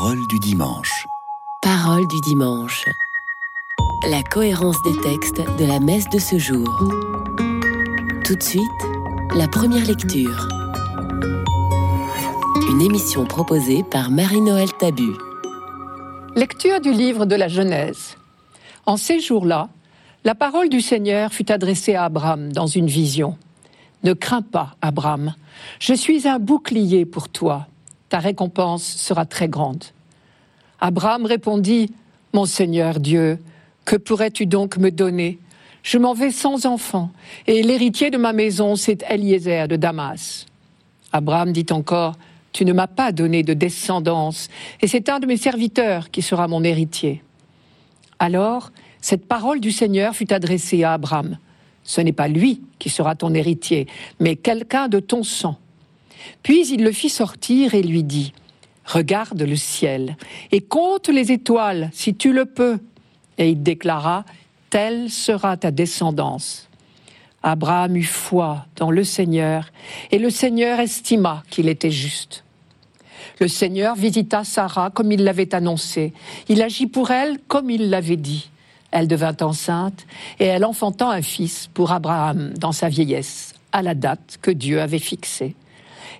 Parole du dimanche. Parole du dimanche. La cohérence des textes de la messe de ce jour. Tout de suite, la première lecture. Une émission proposée par Marie-Noël Tabu. Lecture du livre de la Genèse. En ces jours-là, la parole du Seigneur fut adressée à Abraham dans une vision. Ne crains pas, Abraham, je suis un bouclier pour toi ta récompense sera très grande. Abraham répondit, Mon Seigneur Dieu, que pourrais-tu donc me donner? Je m'en vais sans enfant, et l'héritier de ma maison, c'est Eliezer de Damas. Abraham dit encore, Tu ne m'as pas donné de descendance, et c'est un de mes serviteurs qui sera mon héritier. Alors, cette parole du Seigneur fut adressée à Abraham. Ce n'est pas lui qui sera ton héritier, mais quelqu'un de ton sang. Puis il le fit sortir et lui dit, Regarde le ciel et compte les étoiles si tu le peux. Et il déclara, Telle sera ta descendance. Abraham eut foi dans le Seigneur, et le Seigneur estima qu'il était juste. Le Seigneur visita Sarah comme il l'avait annoncé. Il agit pour elle comme il l'avait dit. Elle devint enceinte, et elle enfanta un fils pour Abraham dans sa vieillesse, à la date que Dieu avait fixée.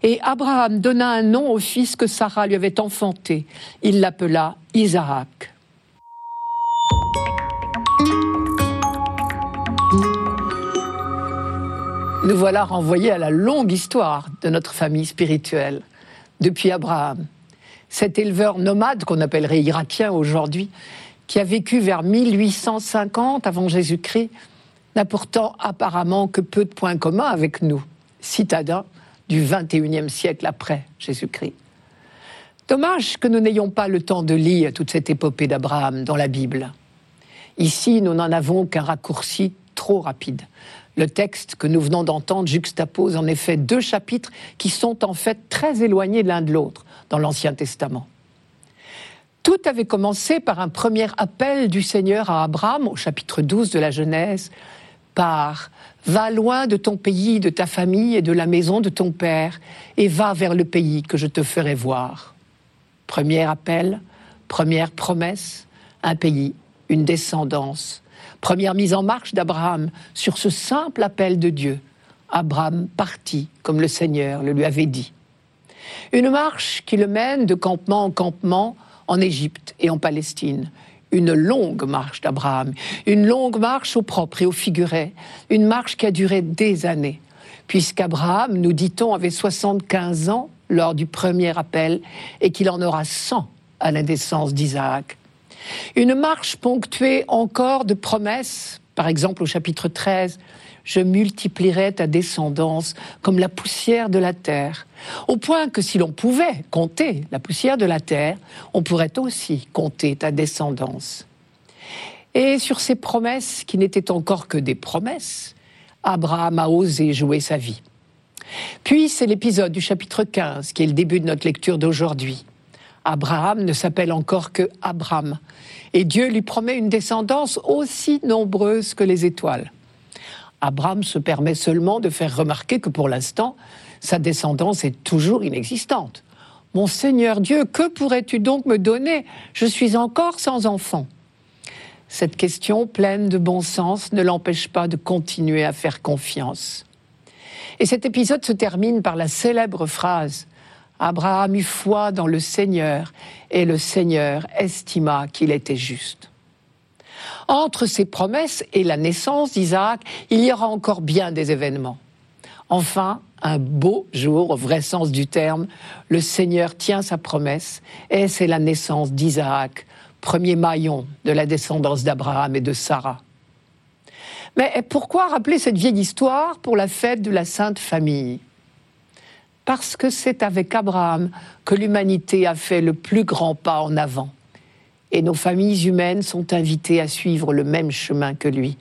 Et Abraham donna un nom au fils que Sarah lui avait enfanté. Il l'appela Isaac. Nous voilà renvoyés à la longue histoire de notre famille spirituelle, depuis Abraham. Cet éleveur nomade qu'on appellerait irakien aujourd'hui, qui a vécu vers 1850 avant Jésus-Christ, n'a pourtant apparemment que peu de points communs avec nous, citadins du 21e siècle après Jésus-Christ. Dommage que nous n'ayons pas le temps de lire toute cette épopée d'Abraham dans la Bible. Ici, nous n'en avons qu'un raccourci trop rapide. Le texte que nous venons d'entendre juxtapose en effet deux chapitres qui sont en fait très éloignés l'un de l'autre dans l'Ancien Testament. Tout avait commencé par un premier appel du Seigneur à Abraham au chapitre 12 de la Genèse par Va loin de ton pays, de ta famille et de la maison de ton père, et va vers le pays que je te ferai voir. Premier appel, première promesse, un pays, une descendance. Première mise en marche d'Abraham sur ce simple appel de Dieu. Abraham partit comme le Seigneur le lui avait dit. Une marche qui le mène de campement en campement en Égypte et en Palestine, une longue marche d'Abraham, une longue marche au propre et au figuré, une marche qui a duré des années, puisqu'Abraham, nous dit-on, avait 75 ans lors du premier appel et qu'il en aura 100 à la naissance d'Isaac. Une marche ponctuée encore de promesses, par exemple au chapitre 13, je multiplierai ta descendance comme la poussière de la terre, au point que si l'on pouvait compter la poussière de la terre, on pourrait aussi compter ta descendance. Et sur ces promesses qui n'étaient encore que des promesses, Abraham a osé jouer sa vie. Puis c'est l'épisode du chapitre 15 qui est le début de notre lecture d'aujourd'hui. Abraham ne s'appelle encore que Abraham, et Dieu lui promet une descendance aussi nombreuse que les étoiles. Abraham se permet seulement de faire remarquer que pour l'instant, sa descendance est toujours inexistante. Mon Seigneur Dieu, que pourrais-tu donc me donner? Je suis encore sans enfant. Cette question pleine de bon sens ne l'empêche pas de continuer à faire confiance. Et cet épisode se termine par la célèbre phrase Abraham eut foi dans le Seigneur et le Seigneur estima qu'il était juste. Entre ces promesses et la naissance d'Isaac, il y aura encore bien des événements. Enfin, un beau jour, au vrai sens du terme, le Seigneur tient sa promesse et c'est la naissance d'Isaac, premier maillon de la descendance d'Abraham et de Sarah. Mais pourquoi rappeler cette vieille histoire pour la fête de la Sainte Famille? Parce que c'est avec Abraham que l'humanité a fait le plus grand pas en avant et nos familles humaines sont invitées à suivre le même chemin que lui.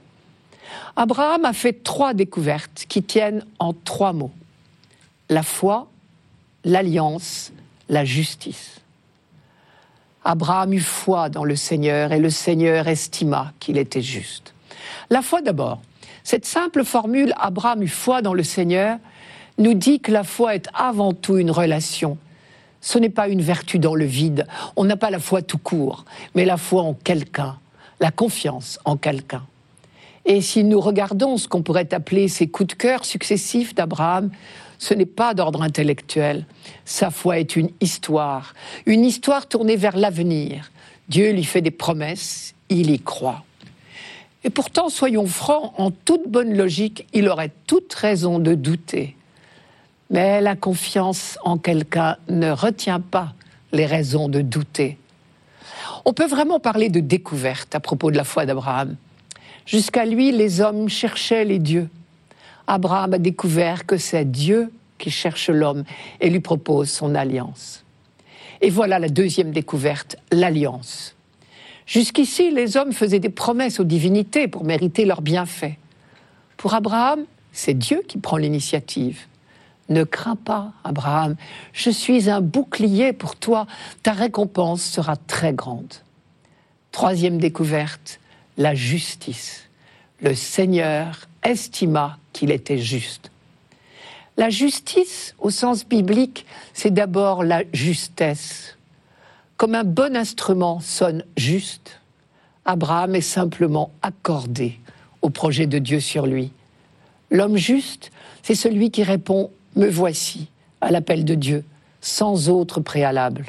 Abraham a fait trois découvertes qui tiennent en trois mots. La foi, l'alliance, la justice. Abraham eut foi dans le Seigneur et le Seigneur estima qu'il était juste. La foi d'abord. Cette simple formule Abraham eut foi dans le Seigneur nous dit que la foi est avant tout une relation. Ce n'est pas une vertu dans le vide. On n'a pas la foi tout court, mais la foi en quelqu'un, la confiance en quelqu'un. Et si nous regardons ce qu'on pourrait appeler ces coups de cœur successifs d'Abraham, ce n'est pas d'ordre intellectuel. Sa foi est une histoire, une histoire tournée vers l'avenir. Dieu lui fait des promesses, il y croit. Et pourtant, soyons francs, en toute bonne logique, il aurait toute raison de douter. Mais la confiance en quelqu'un ne retient pas les raisons de douter. On peut vraiment parler de découverte à propos de la foi d'Abraham. Jusqu'à lui, les hommes cherchaient les dieux. Abraham a découvert que c'est Dieu qui cherche l'homme et lui propose son alliance. Et voilà la deuxième découverte, l'alliance. Jusqu'ici, les hommes faisaient des promesses aux divinités pour mériter leurs bienfaits. Pour Abraham, c'est Dieu qui prend l'initiative. Ne crains pas, Abraham, je suis un bouclier pour toi, ta récompense sera très grande. Troisième découverte, la justice. Le Seigneur estima qu'il était juste. La justice, au sens biblique, c'est d'abord la justesse. Comme un bon instrument sonne juste, Abraham est simplement accordé au projet de Dieu sur lui. L'homme juste, c'est celui qui répond Me voici à l'appel de Dieu, sans autre préalable.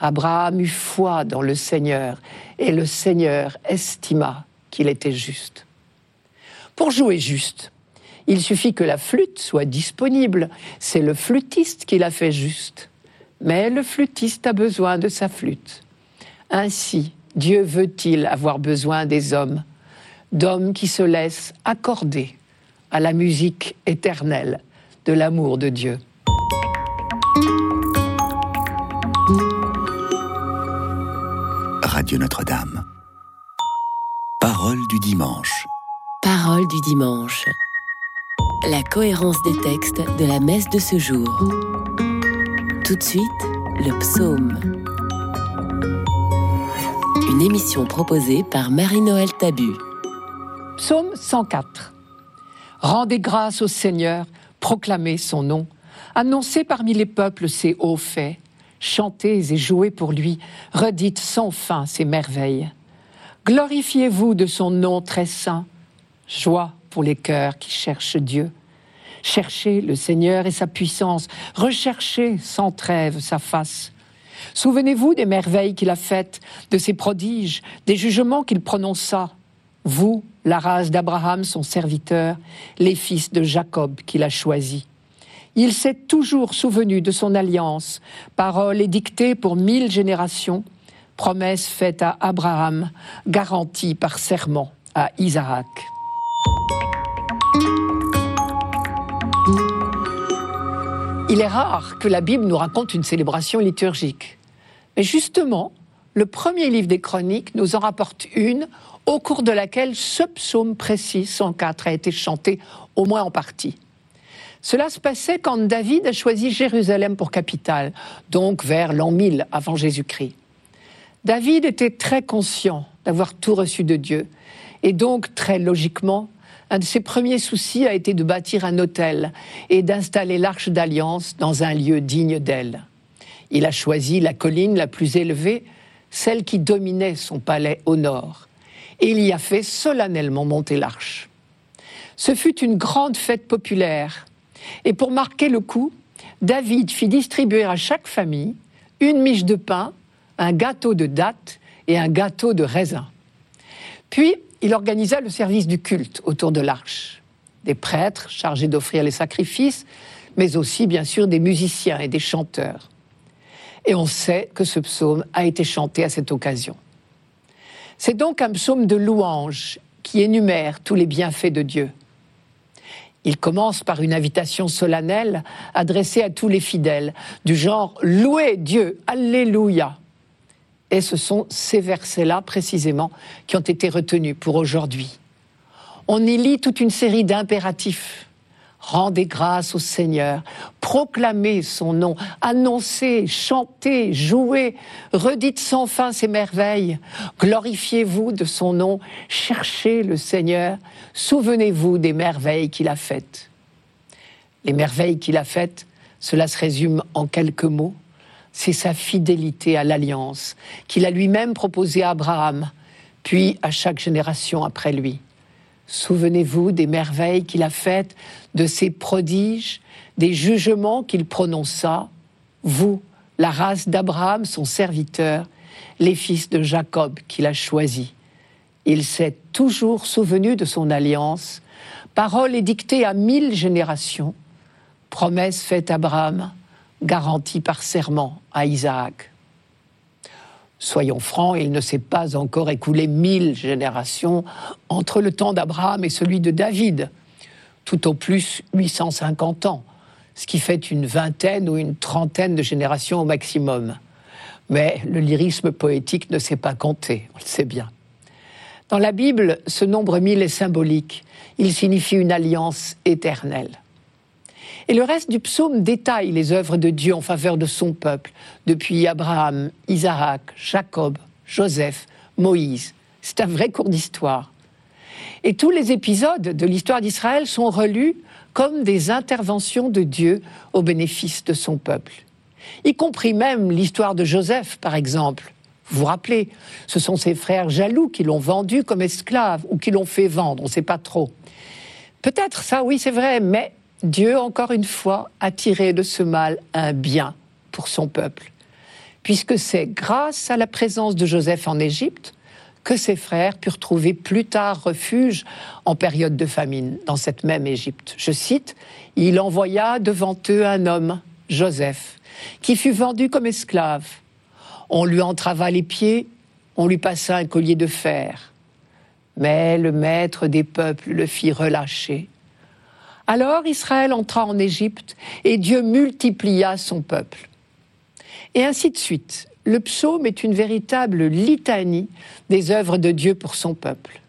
Abraham eut foi dans le Seigneur et le Seigneur estima qu'il était juste. Pour jouer juste, il suffit que la flûte soit disponible. C'est le flûtiste qui la fait juste. Mais le flûtiste a besoin de sa flûte. Ainsi, Dieu veut-il avoir besoin des hommes, d'hommes qui se laissent accorder à la musique éternelle de l'amour de Dieu. Radio Notre-Dame. Parole du dimanche. Parole du dimanche. La cohérence des textes de la messe de ce jour. Tout de suite, le psaume. Une émission proposée par Marie-Noël Tabu. Psaume 104. Rendez grâce au Seigneur, proclamez son nom, annoncez parmi les peuples ses hauts faits, chantez et jouez pour lui, redites sans fin ses merveilles. Glorifiez-vous de son nom très saint, joie pour les cœurs qui cherchent Dieu. Cherchez le Seigneur et sa puissance, recherchez sans trêve sa face. Souvenez-vous des merveilles qu'il a faites, de ses prodiges, des jugements qu'il prononça. Vous, la race d'Abraham, son serviteur, les fils de Jacob qu'il a choisis. Il s'est toujours souvenu de son alliance, parole édictée pour mille générations, promesse faite à Abraham, garantie par serment à Isaac. Il est rare que la Bible nous raconte une célébration liturgique. Mais justement, le premier livre des Chroniques nous en rapporte une au cours de laquelle ce psaume précis, 104, a été chanté, au moins en partie. Cela se passait quand David a choisi Jérusalem pour capitale, donc vers l'an 1000 avant Jésus-Christ. David était très conscient d'avoir tout reçu de Dieu, et donc très logiquement, un de ses premiers soucis a été de bâtir un hôtel et d'installer l'arche d'alliance dans un lieu digne d'elle. Il a choisi la colline la plus élevée, celle qui dominait son palais au nord, et il y a fait solennellement monter l'arche. Ce fut une grande fête populaire, et pour marquer le coup, David fit distribuer à chaque famille une miche de pain, un gâteau de dattes et un gâteau de raisin. Puis, il organisa le service du culte autour de l'arche. Des prêtres chargés d'offrir les sacrifices, mais aussi bien sûr des musiciens et des chanteurs. Et on sait que ce psaume a été chanté à cette occasion. C'est donc un psaume de louange qui énumère tous les bienfaits de Dieu. Il commence par une invitation solennelle adressée à tous les fidèles, du genre Louez Dieu, Alléluia. Et ce sont ces versets-là, précisément, qui ont été retenus pour aujourd'hui. On y lit toute une série d'impératifs. Rendez grâce au Seigneur, proclamez son nom, annoncez, chantez, jouez, redites sans fin ses merveilles, glorifiez-vous de son nom, cherchez le Seigneur, souvenez-vous des merveilles qu'il a faites. Les merveilles qu'il a faites, cela se résume en quelques mots. C'est sa fidélité à l'alliance qu'il a lui-même proposée à Abraham, puis à chaque génération après lui. Souvenez-vous des merveilles qu'il a faites, de ses prodiges, des jugements qu'il prononça, vous, la race d'Abraham, son serviteur, les fils de Jacob qu'il a choisis. Il s'est toujours souvenu de son alliance, parole édictée à mille générations, promesse faite à Abraham, garantie par serment à Isaac. Soyons francs, il ne s'est pas encore écoulé mille générations entre le temps d'Abraham et celui de David, tout au plus 850 ans, ce qui fait une vingtaine ou une trentaine de générations au maximum. Mais le lyrisme poétique ne s'est pas compté, on le sait bien. Dans la Bible, ce nombre mille est symbolique. Il signifie une alliance éternelle. Et le reste du psaume détaille les œuvres de Dieu en faveur de son peuple, depuis Abraham, Isaac, Jacob, Joseph, Moïse. C'est un vrai cours d'histoire. Et tous les épisodes de l'histoire d'Israël sont relus comme des interventions de Dieu au bénéfice de son peuple. Y compris même l'histoire de Joseph, par exemple. Vous vous rappelez, ce sont ses frères jaloux qui l'ont vendu comme esclave ou qui l'ont fait vendre, on ne sait pas trop. Peut-être ça, oui, c'est vrai, mais Dieu, encore une fois, a tiré de ce mal un bien pour son peuple, puisque c'est grâce à la présence de Joseph en Égypte que ses frères purent trouver plus tard refuge en période de famine dans cette même Égypte. Je cite, Il envoya devant eux un homme, Joseph, qui fut vendu comme esclave. On lui entrava les pieds, on lui passa un collier de fer. Mais le maître des peuples le fit relâcher alors Israël entra en Égypte et Dieu multiplia son peuple. Et ainsi de suite. Le psaume est une véritable litanie des œuvres de Dieu pour son peuple.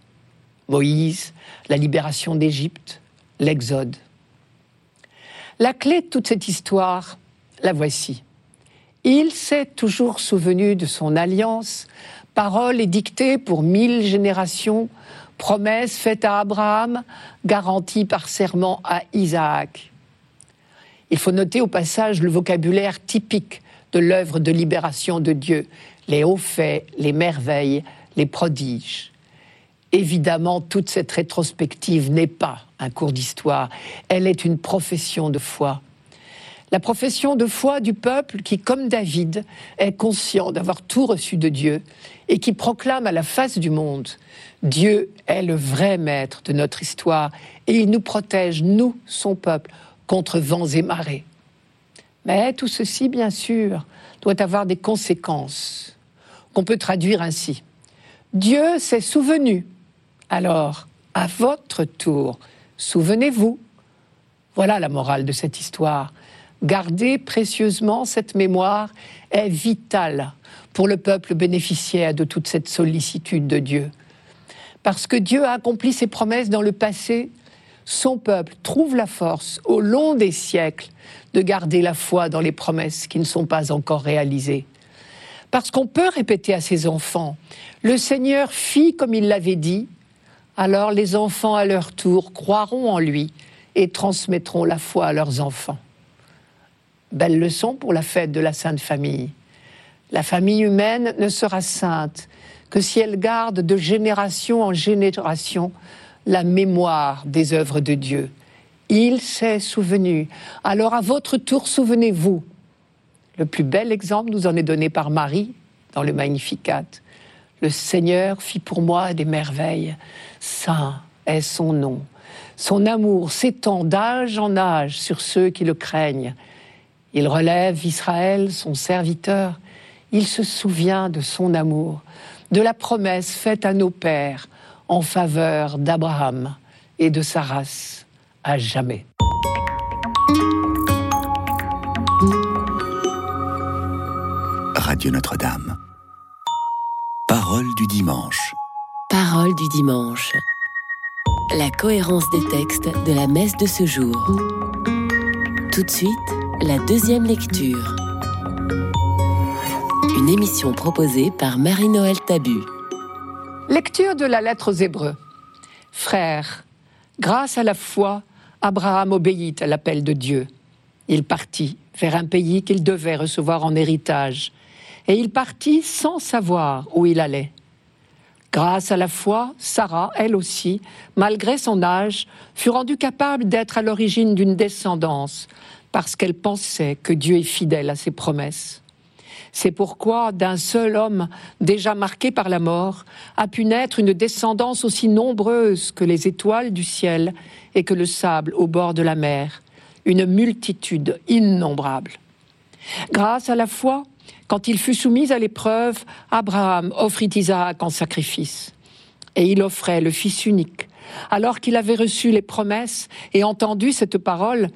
Moïse, la libération d'Égypte, l'Exode. La clé de toute cette histoire, la voici. Il s'est toujours souvenu de son alliance, parole édictée pour mille générations promesse faite à Abraham, garantie par serment à Isaac. Il faut noter au passage le vocabulaire typique de l'œuvre de libération de Dieu, les hauts faits, les merveilles, les prodiges. Évidemment, toute cette rétrospective n'est pas un cours d'histoire, elle est une profession de foi. La profession de foi du peuple qui, comme David, est conscient d'avoir tout reçu de Dieu et qui proclame à la face du monde Dieu est le vrai maître de notre histoire et il nous protège, nous, son peuple, contre vents et marées. Mais tout ceci, bien sûr, doit avoir des conséquences qu'on peut traduire ainsi. Dieu s'est souvenu. Alors, à votre tour, souvenez-vous. Voilà la morale de cette histoire. Garder précieusement cette mémoire est vital pour le peuple bénéficiaire de toute cette sollicitude de Dieu. Parce que Dieu a accompli ses promesses dans le passé, son peuple trouve la force au long des siècles de garder la foi dans les promesses qui ne sont pas encore réalisées. Parce qu'on peut répéter à ses enfants, le Seigneur fit comme il l'avait dit, alors les enfants à leur tour croiront en lui et transmettront la foi à leurs enfants. Belle leçon pour la fête de la Sainte Famille. La famille humaine ne sera sainte que si elle garde de génération en génération la mémoire des œuvres de Dieu. Il s'est souvenu. Alors à votre tour, souvenez-vous. Le plus bel exemple nous en est donné par Marie dans le Magnificat. Le Seigneur fit pour moi des merveilles. Saint est son nom. Son amour s'étend d'âge en âge sur ceux qui le craignent. Il relève Israël, son serviteur. Il se souvient de son amour de la promesse faite à nos pères en faveur d'Abraham et de sa race à jamais. Radio Notre-Dame. Parole du dimanche. Parole du dimanche. La cohérence des textes de la messe de ce jour. Tout de suite, la deuxième lecture une émission proposée par Marie-Noël Tabu. Lecture de la lettre aux Hébreux. Frères, grâce à la foi, Abraham obéit à l'appel de Dieu. Il partit vers un pays qu'il devait recevoir en héritage, et il partit sans savoir où il allait. Grâce à la foi, Sarah, elle aussi, malgré son âge, fut rendue capable d'être à l'origine d'une descendance, parce qu'elle pensait que Dieu est fidèle à ses promesses. C'est pourquoi d'un seul homme déjà marqué par la mort a pu naître une descendance aussi nombreuse que les étoiles du ciel et que le sable au bord de la mer, une multitude innombrable. Grâce à la foi, quand il fut soumis à l'épreuve, Abraham offrit Isaac en sacrifice. Et il offrait le Fils unique. Alors qu'il avait reçu les promesses et entendu cette parole,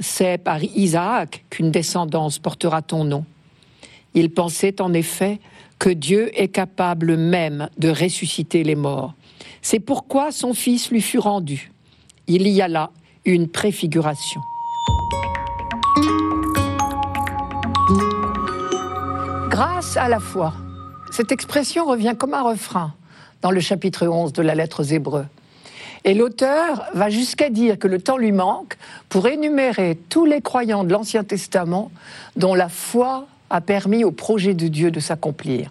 c'est par Isaac qu'une descendance portera ton nom. Il pensait en effet que Dieu est capable même de ressusciter les morts. C'est pourquoi son fils lui fut rendu. Il y a là une préfiguration. Grâce à la foi. Cette expression revient comme un refrain dans le chapitre 11 de la lettre aux Hébreux. Et l'auteur va jusqu'à dire que le temps lui manque pour énumérer tous les croyants de l'Ancien Testament dont la foi a permis au projet de Dieu de s'accomplir.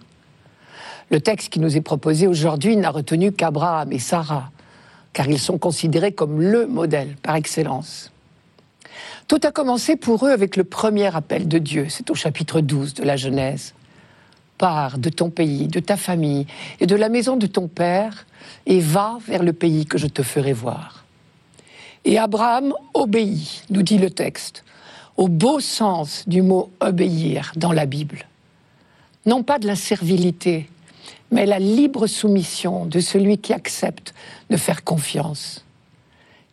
Le texte qui nous est proposé aujourd'hui n'a retenu qu'Abraham et Sarah, car ils sont considérés comme le modèle par excellence. Tout a commencé pour eux avec le premier appel de Dieu, c'est au chapitre 12 de la Genèse. Pars de ton pays, de ta famille et de la maison de ton père, et va vers le pays que je te ferai voir. Et Abraham obéit, nous dit le texte au beau sens du mot obéir dans la Bible. Non pas de la servilité, mais la libre soumission de celui qui accepte de faire confiance.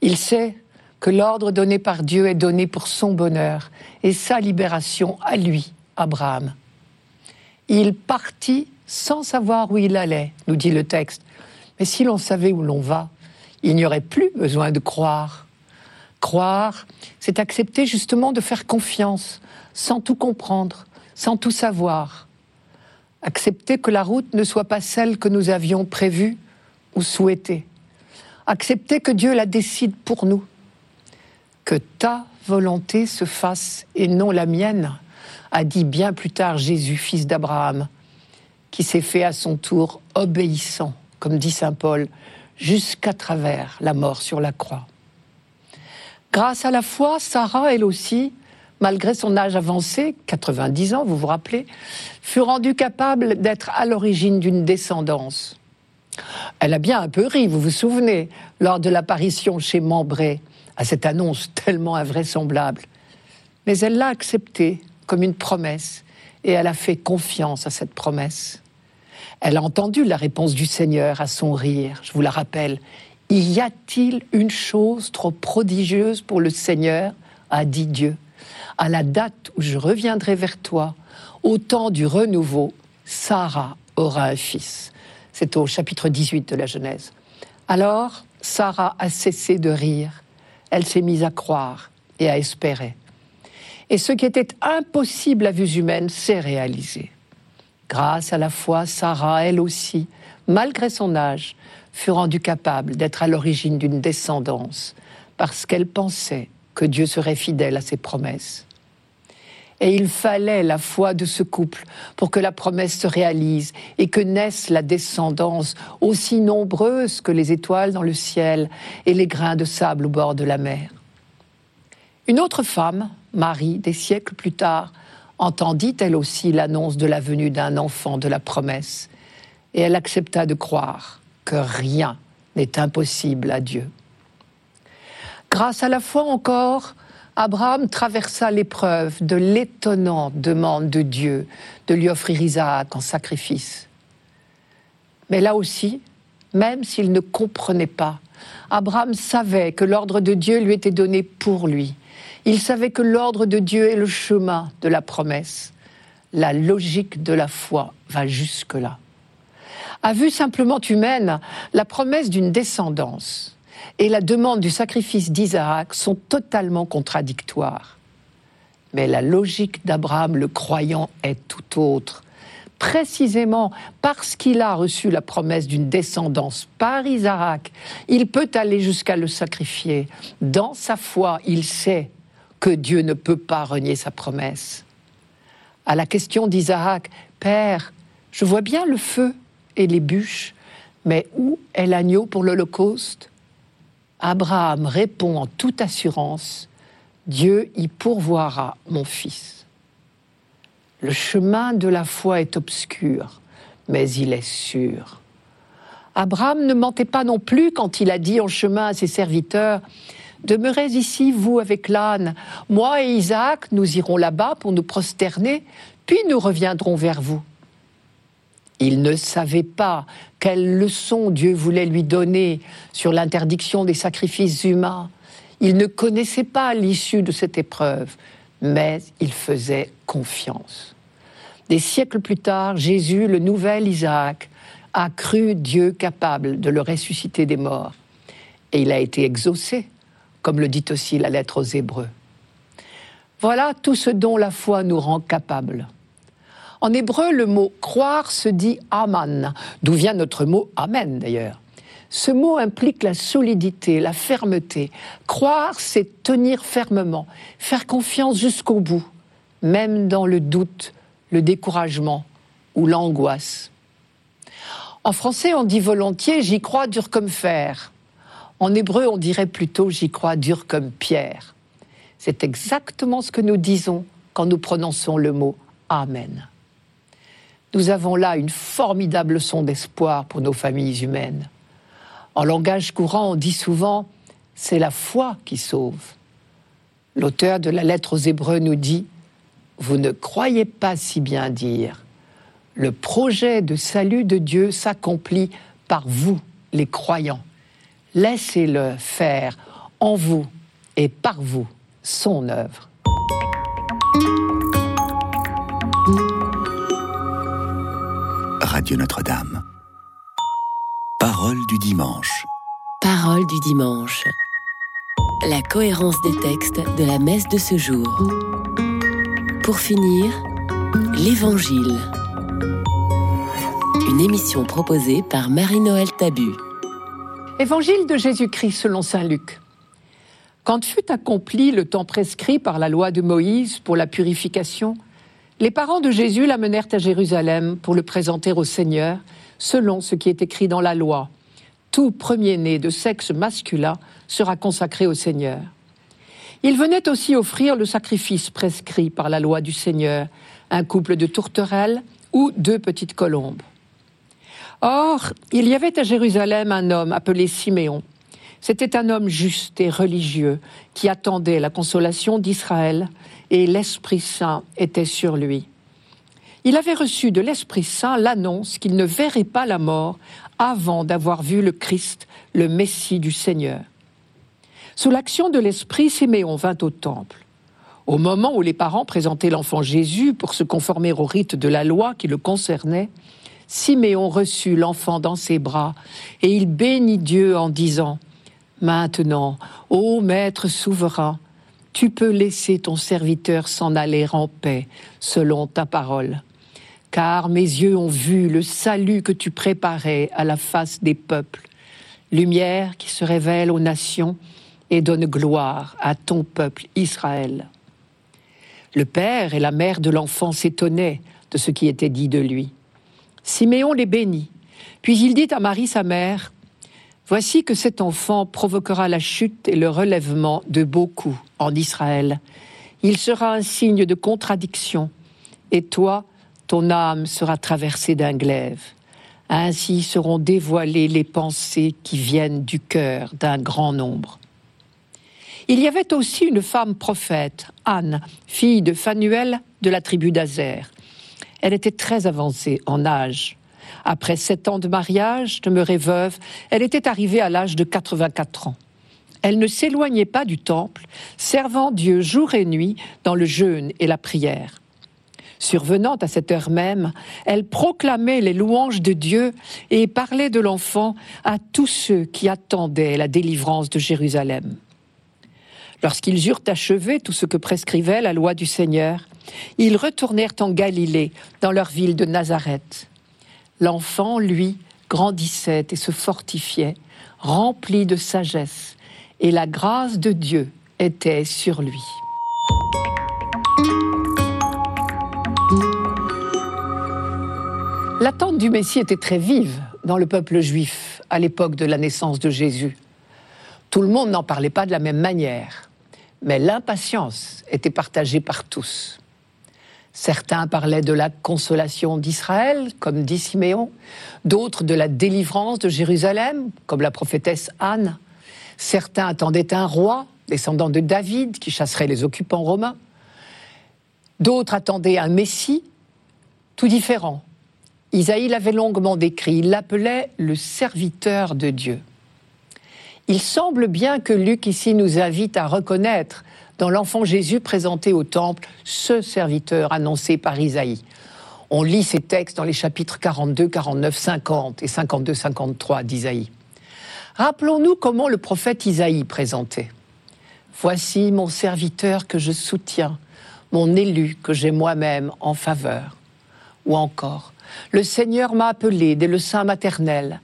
Il sait que l'ordre donné par Dieu est donné pour son bonheur et sa libération à lui, Abraham. Il partit sans savoir où il allait, nous dit le texte. Mais si l'on savait où l'on va, il n'y aurait plus besoin de croire. Croire, c'est accepter justement de faire confiance, sans tout comprendre, sans tout savoir. Accepter que la route ne soit pas celle que nous avions prévue ou souhaitée. Accepter que Dieu la décide pour nous. Que ta volonté se fasse et non la mienne, a dit bien plus tard Jésus, fils d'Abraham, qui s'est fait à son tour obéissant, comme dit Saint Paul, jusqu'à travers la mort sur la croix. Grâce à la foi, Sarah, elle aussi, malgré son âge avancé, 90 ans, vous vous rappelez, fut rendue capable d'être à l'origine d'une descendance. Elle a bien un peu ri, vous vous souvenez, lors de l'apparition chez Membré, à cette annonce tellement invraisemblable. Mais elle l'a acceptée comme une promesse et elle a fait confiance à cette promesse. Elle a entendu la réponse du Seigneur à son rire, je vous la rappelle. Y a-t-il une chose trop prodigieuse pour le Seigneur? a dit Dieu. À la date où je reviendrai vers toi, au temps du renouveau, Sarah aura un fils. C'est au chapitre 18 de la Genèse. Alors, Sarah a cessé de rire. Elle s'est mise à croire et à espérer. Et ce qui était impossible à vue humaine s'est réalisé. Grâce à la foi, Sarah, elle aussi, malgré son âge, fut rendue capable d'être à l'origine d'une descendance, parce qu'elle pensait que Dieu serait fidèle à ses promesses. Et il fallait la foi de ce couple pour que la promesse se réalise et que naisse la descendance aussi nombreuse que les étoiles dans le ciel et les grains de sable au bord de la mer. Une autre femme, Marie, des siècles plus tard, entendit elle aussi l'annonce de la venue d'un enfant de la promesse, et elle accepta de croire que rien n'est impossible à Dieu. Grâce à la foi encore, Abraham traversa l'épreuve de l'étonnante demande de Dieu de lui offrir Isaac en sacrifice. Mais là aussi, même s'il ne comprenait pas, Abraham savait que l'ordre de Dieu lui était donné pour lui. Il savait que l'ordre de Dieu est le chemin de la promesse. La logique de la foi va jusque-là. À vue simplement humaine, la promesse d'une descendance et la demande du sacrifice d'Isaac sont totalement contradictoires. Mais la logique d'Abraham le croyant est tout autre. Précisément parce qu'il a reçu la promesse d'une descendance par Isaac, il peut aller jusqu'à le sacrifier. Dans sa foi, il sait que Dieu ne peut pas renier sa promesse. À la question d'Isaac, Père, je vois bien le feu et les bûches, mais où est l'agneau pour l'Holocauste? Abraham répond en toute assurance, Dieu y pourvoira mon fils. Le chemin de la foi est obscur, mais il est sûr. Abraham ne mentait pas non plus quand il a dit en chemin à ses serviteurs, Demeurez ici, vous, avec l'âne. Moi et Isaac, nous irons là-bas pour nous prosterner, puis nous reviendrons vers vous. Il ne savait pas quelle leçon Dieu voulait lui donner sur l'interdiction des sacrifices humains. Il ne connaissait pas l'issue de cette épreuve, mais il faisait confiance. Des siècles plus tard, Jésus, le nouvel Isaac, a cru Dieu capable de le ressusciter des morts. Et il a été exaucé comme le dit aussi la lettre aux Hébreux. Voilà tout ce dont la foi nous rend capable. En hébreu, le mot croire se dit aman, d'où vient notre mot amen d'ailleurs. Ce mot implique la solidité, la fermeté. Croire, c'est tenir fermement, faire confiance jusqu'au bout, même dans le doute, le découragement ou l'angoisse. En français, on dit volontiers j'y crois dur comme fer. En hébreu, on dirait plutôt j'y crois dur comme pierre. C'est exactement ce que nous disons quand nous prononçons le mot Amen. Nous avons là une formidable leçon d'espoir pour nos familles humaines. En langage courant, on dit souvent c'est la foi qui sauve. L'auteur de la lettre aux Hébreux nous dit Vous ne croyez pas si bien dire. Le projet de salut de Dieu s'accomplit par vous, les croyants. Laissez-le faire en vous et par vous son œuvre. Radio Notre-Dame. Parole du dimanche. Parole du dimanche. La cohérence des textes de la messe de ce jour. Pour finir, l'Évangile. Une émission proposée par Marie-Noël Tabu. Évangile de Jésus-Christ selon Saint Luc. Quand fut accompli le temps prescrit par la loi de Moïse pour la purification, les parents de Jésus l'amenèrent à Jérusalem pour le présenter au Seigneur, selon ce qui est écrit dans la loi. Tout premier-né de sexe masculin sera consacré au Seigneur. Il venait aussi offrir le sacrifice prescrit par la loi du Seigneur, un couple de tourterelles ou deux petites colombes. Or, il y avait à Jérusalem un homme appelé Siméon. C'était un homme juste et religieux qui attendait la consolation d'Israël et l'Esprit Saint était sur lui. Il avait reçu de l'Esprit Saint l'annonce qu'il ne verrait pas la mort avant d'avoir vu le Christ, le Messie du Seigneur. Sous l'action de l'Esprit, Siméon vint au temple. Au moment où les parents présentaient l'enfant Jésus pour se conformer au rite de la loi qui le concernait, Siméon reçut l'enfant dans ses bras, et il bénit Dieu en disant, Maintenant, ô Maître souverain, tu peux laisser ton serviteur s'en aller en paix, selon ta parole. Car mes yeux ont vu le salut que tu préparais à la face des peuples, lumière qui se révèle aux nations et donne gloire à ton peuple Israël. Le père et la mère de l'enfant s'étonnaient de ce qui était dit de lui. Siméon les bénit. Puis il dit à Marie sa mère, Voici que cet enfant provoquera la chute et le relèvement de beaucoup en Israël. Il sera un signe de contradiction, et toi, ton âme sera traversée d'un glaive. Ainsi seront dévoilées les pensées qui viennent du cœur d'un grand nombre. Il y avait aussi une femme prophète, Anne, fille de Phanuel de la tribu d'Azer. Elle était très avancée en âge. Après sept ans de mariage, demeurée veuve, elle était arrivée à l'âge de 84 ans. Elle ne s'éloignait pas du temple, servant Dieu jour et nuit dans le jeûne et la prière. Survenant à cette heure même, elle proclamait les louanges de Dieu et parlait de l'enfant à tous ceux qui attendaient la délivrance de Jérusalem. Lorsqu'ils eurent achevé tout ce que prescrivait la loi du Seigneur, ils retournèrent en Galilée, dans leur ville de Nazareth. L'enfant, lui, grandissait et se fortifiait, rempli de sagesse, et la grâce de Dieu était sur lui. L'attente du Messie était très vive dans le peuple juif à l'époque de la naissance de Jésus. Tout le monde n'en parlait pas de la même manière, mais l'impatience était partagée par tous. Certains parlaient de la consolation d'Israël, comme dit Siméon, d'autres de la délivrance de Jérusalem, comme la prophétesse Anne. Certains attendaient un roi, descendant de David, qui chasserait les occupants romains. D'autres attendaient un Messie, tout différent, Isaïe l'avait longuement décrit, il l'appelait le serviteur de Dieu. Il semble bien que Luc ici nous invite à reconnaître dans l'enfant Jésus présenté au temple ce serviteur annoncé par Isaïe. On lit ces textes dans les chapitres 42, 49, 50 et 52, 53 d'Isaïe. Rappelons-nous comment le prophète Isaïe présentait. Voici mon serviteur que je soutiens, mon élu que j'ai moi-même en faveur. Ou encore, le Seigneur m'a appelé dès le sein maternel.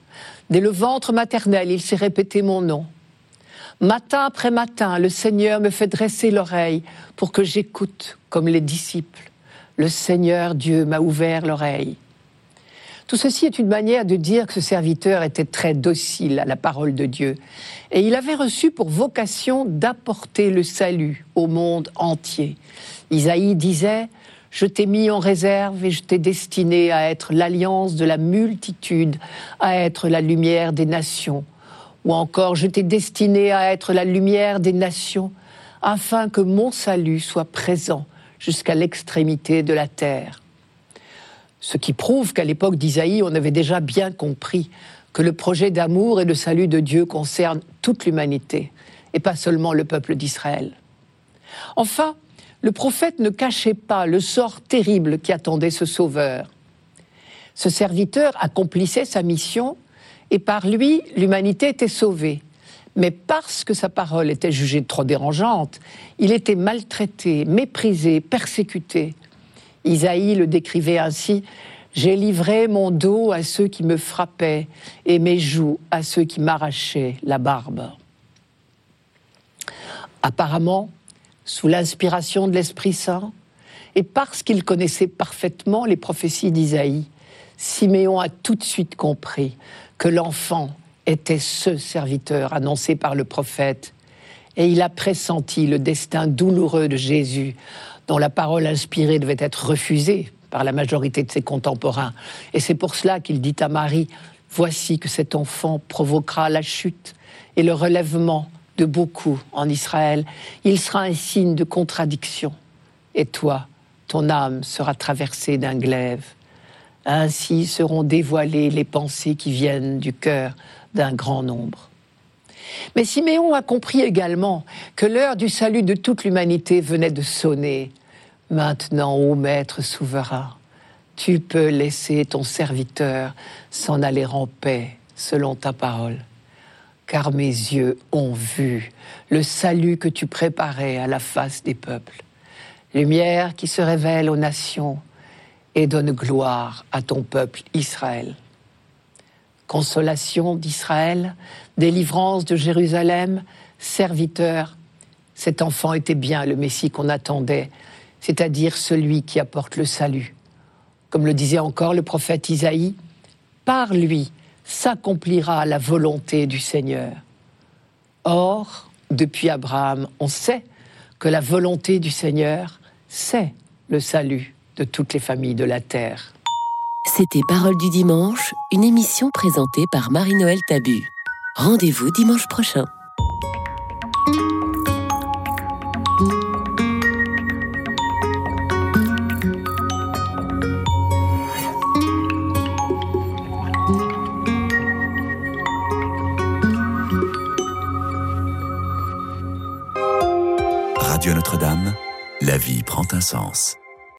Dès le ventre maternel, il s'est répété mon nom. Matin après matin, le Seigneur me fait dresser l'oreille pour que j'écoute comme les disciples. Le Seigneur Dieu m'a ouvert l'oreille. Tout ceci est une manière de dire que ce serviteur était très docile à la parole de Dieu et il avait reçu pour vocation d'apporter le salut au monde entier. Isaïe disait je t'ai mis en réserve et je t'ai destiné à être l'alliance de la multitude, à être la lumière des nations. Ou encore, je t'ai destiné à être la lumière des nations, afin que mon salut soit présent jusqu'à l'extrémité de la terre. Ce qui prouve qu'à l'époque d'Isaïe, on avait déjà bien compris que le projet d'amour et de salut de Dieu concerne toute l'humanité, et pas seulement le peuple d'Israël. Enfin, le prophète ne cachait pas le sort terrible qui attendait ce sauveur. Ce serviteur accomplissait sa mission et par lui, l'humanité était sauvée. Mais parce que sa parole était jugée trop dérangeante, il était maltraité, méprisé, persécuté. Isaïe le décrivait ainsi J'ai livré mon dos à ceux qui me frappaient et mes joues à ceux qui m'arrachaient la barbe. Apparemment, sous l'inspiration de l'Esprit Saint, et parce qu'il connaissait parfaitement les prophéties d'Isaïe, Siméon a tout de suite compris que l'enfant était ce serviteur annoncé par le prophète, et il a pressenti le destin douloureux de Jésus, dont la parole inspirée devait être refusée par la majorité de ses contemporains. Et c'est pour cela qu'il dit à Marie, Voici que cet enfant provoquera la chute et le relèvement de beaucoup en Israël, il sera un signe de contradiction. Et toi, ton âme sera traversée d'un glaive. Ainsi seront dévoilées les pensées qui viennent du cœur d'un grand nombre. Mais Siméon a compris également que l'heure du salut de toute l'humanité venait de sonner. Maintenant, ô Maître souverain, tu peux laisser ton serviteur s'en aller en paix selon ta parole car mes yeux ont vu le salut que tu préparais à la face des peuples. Lumière qui se révèle aux nations et donne gloire à ton peuple Israël. Consolation d'Israël, délivrance de Jérusalem, serviteur, cet enfant était bien le Messie qu'on attendait, c'est-à-dire celui qui apporte le salut. Comme le disait encore le prophète Isaïe, par lui, s'accomplira la volonté du Seigneur. Or, depuis Abraham, on sait que la volonté du Seigneur, c'est le salut de toutes les familles de la terre. C'était Parole du dimanche, une émission présentée par Marie-Noël Tabu. Rendez-vous dimanche prochain. Radio